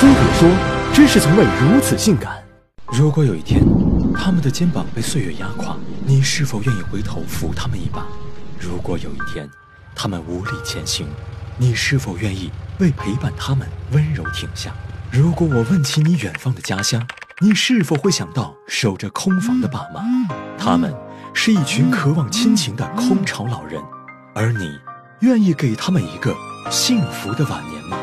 飞鹤说：“真是从未如此性感。”如果有一天，他们的肩膀被岁月压垮，你是否愿意回头扶他们一把？如果有一天，他们无力前行，你是否愿意为陪伴他们温柔停下？如果我问起你远方的家乡，你是否会想到守着空房的爸妈？他们是一群渴望亲情的空巢老人，而你愿意给他们一个幸福的晚年吗？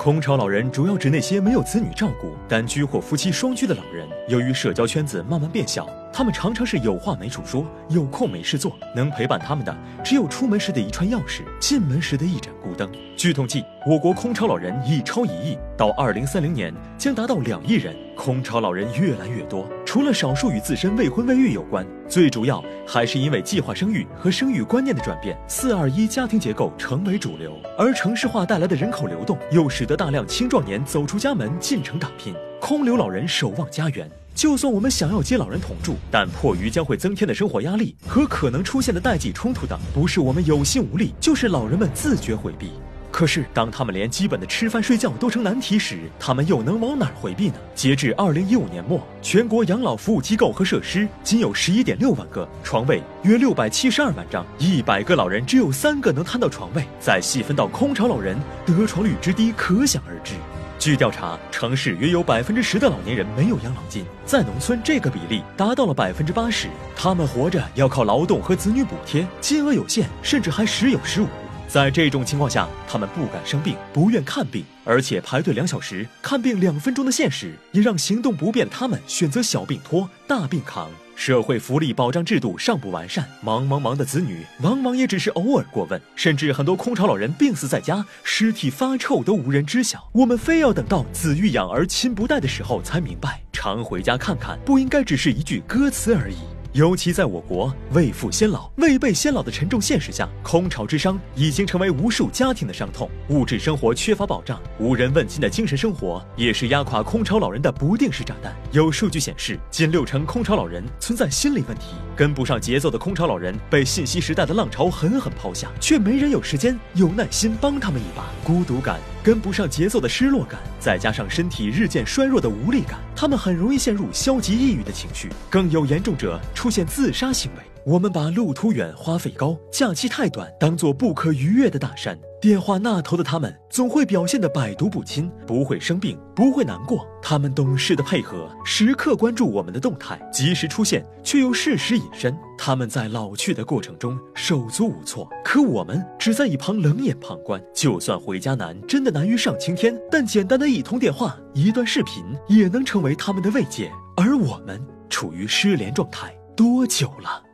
空巢老人主要指那些没有子女照顾、单居或夫妻双居的老人。由于社交圈子慢慢变小，他们常常是有话没处说，有空没事做。能陪伴他们的，只有出门时的一串钥匙，进门时的一盏孤灯。据统计，我国空巢老人已超一亿，到二零三零年将达到两亿人。空巢老人越来越多，除了少数与自身未婚未育有关，最主要还是因为计划生育和生育观念的转变，四二一家庭结构成为主流，而城市化带来的人口流动又使得大量青壮年走出家门进城打拼，空留老人守望家园。就算我们想要接老人同住，但迫于将会增添的生活压力和可能出现的代际冲突等，不是我们有心无力，就是老人们自觉回避。可是，当他们连基本的吃饭睡觉都成难题时，他们又能往哪儿回避呢？截至二零一五年末，全国养老服务机构和设施仅有十一点六万个，床位约六百七十二万张，一百个老人只有三个能摊到床位。再细分到空巢老人，得床率之低可想而知。据调查，城市约有百分之十的老年人没有养老金，在农村这个比例达到了百分之八十。他们活着要靠劳动和子女补贴，金额有限，甚至还时有时无。在这种情况下，他们不敢生病，不愿看病，而且排队两小时看病两分钟的现实，也让行动不便的他们选择小病拖，大病扛。社会福利保障制度尚不完善，忙忙忙的子女往往也只是偶尔过问，甚至很多空巢老人病死在家，尸体发臭都无人知晓。我们非要等到子欲养而亲不待的时候才明白，常回家看看不应该只是一句歌词而已。尤其在我国未富先老、未备先老的沉重现实下，空巢之伤已经成为无数家庭的伤痛。物质生活缺乏保障，无人问津的精神生活，也是压垮空巢老人的不定时炸弹。有数据显示，近六成空巢老人存在心理问题，跟不上节奏的空巢老人被信息时代的浪潮狠狠抛下，却没人有时间、有耐心帮他们一把。孤独感。跟不上节奏的失落感，再加上身体日渐衰弱的无力感，他们很容易陷入消极抑郁的情绪，更有严重者出现自杀行为。我们把路途远、花费高、假期太短当做不可逾越的大山。电话那头的他们总会表现得百毒不侵，不会生病，不会难过。他们懂事的配合，时刻关注我们的动态，及时出现，却又适时隐身。他们在老去的过程中手足无措，可我们只在一旁冷眼旁观。就算回家难，真的难于上青天，但简单的一通电话、一段视频，也能成为他们的慰藉。而我们处于失联状态多久了？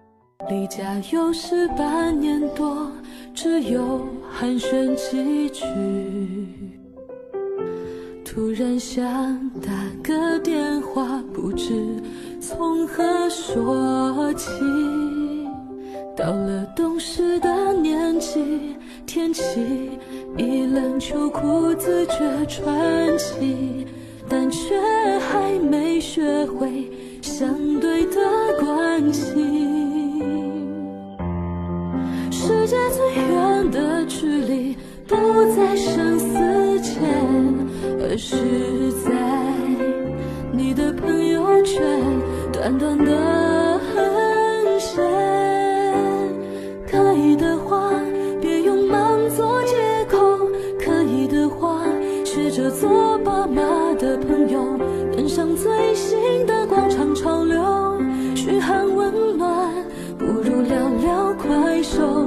离家有十八年多，只有寒暄几句。突然想打个电话，不知从何说起。到了懂事的年纪，天气一冷，秋裤自觉穿起，但却还没学会相对的关心。世界最远的距离，不在生死前，而是在你的朋友圈，短短的横线。可以的话，别用忙做借口；可以的话，学着做爸妈的朋友，跟上最新的广场潮流，嘘寒问暖。不如聊聊快手，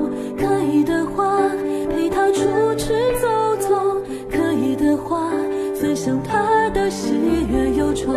的话陪他出去走走，可以的话分享他的喜悦忧愁，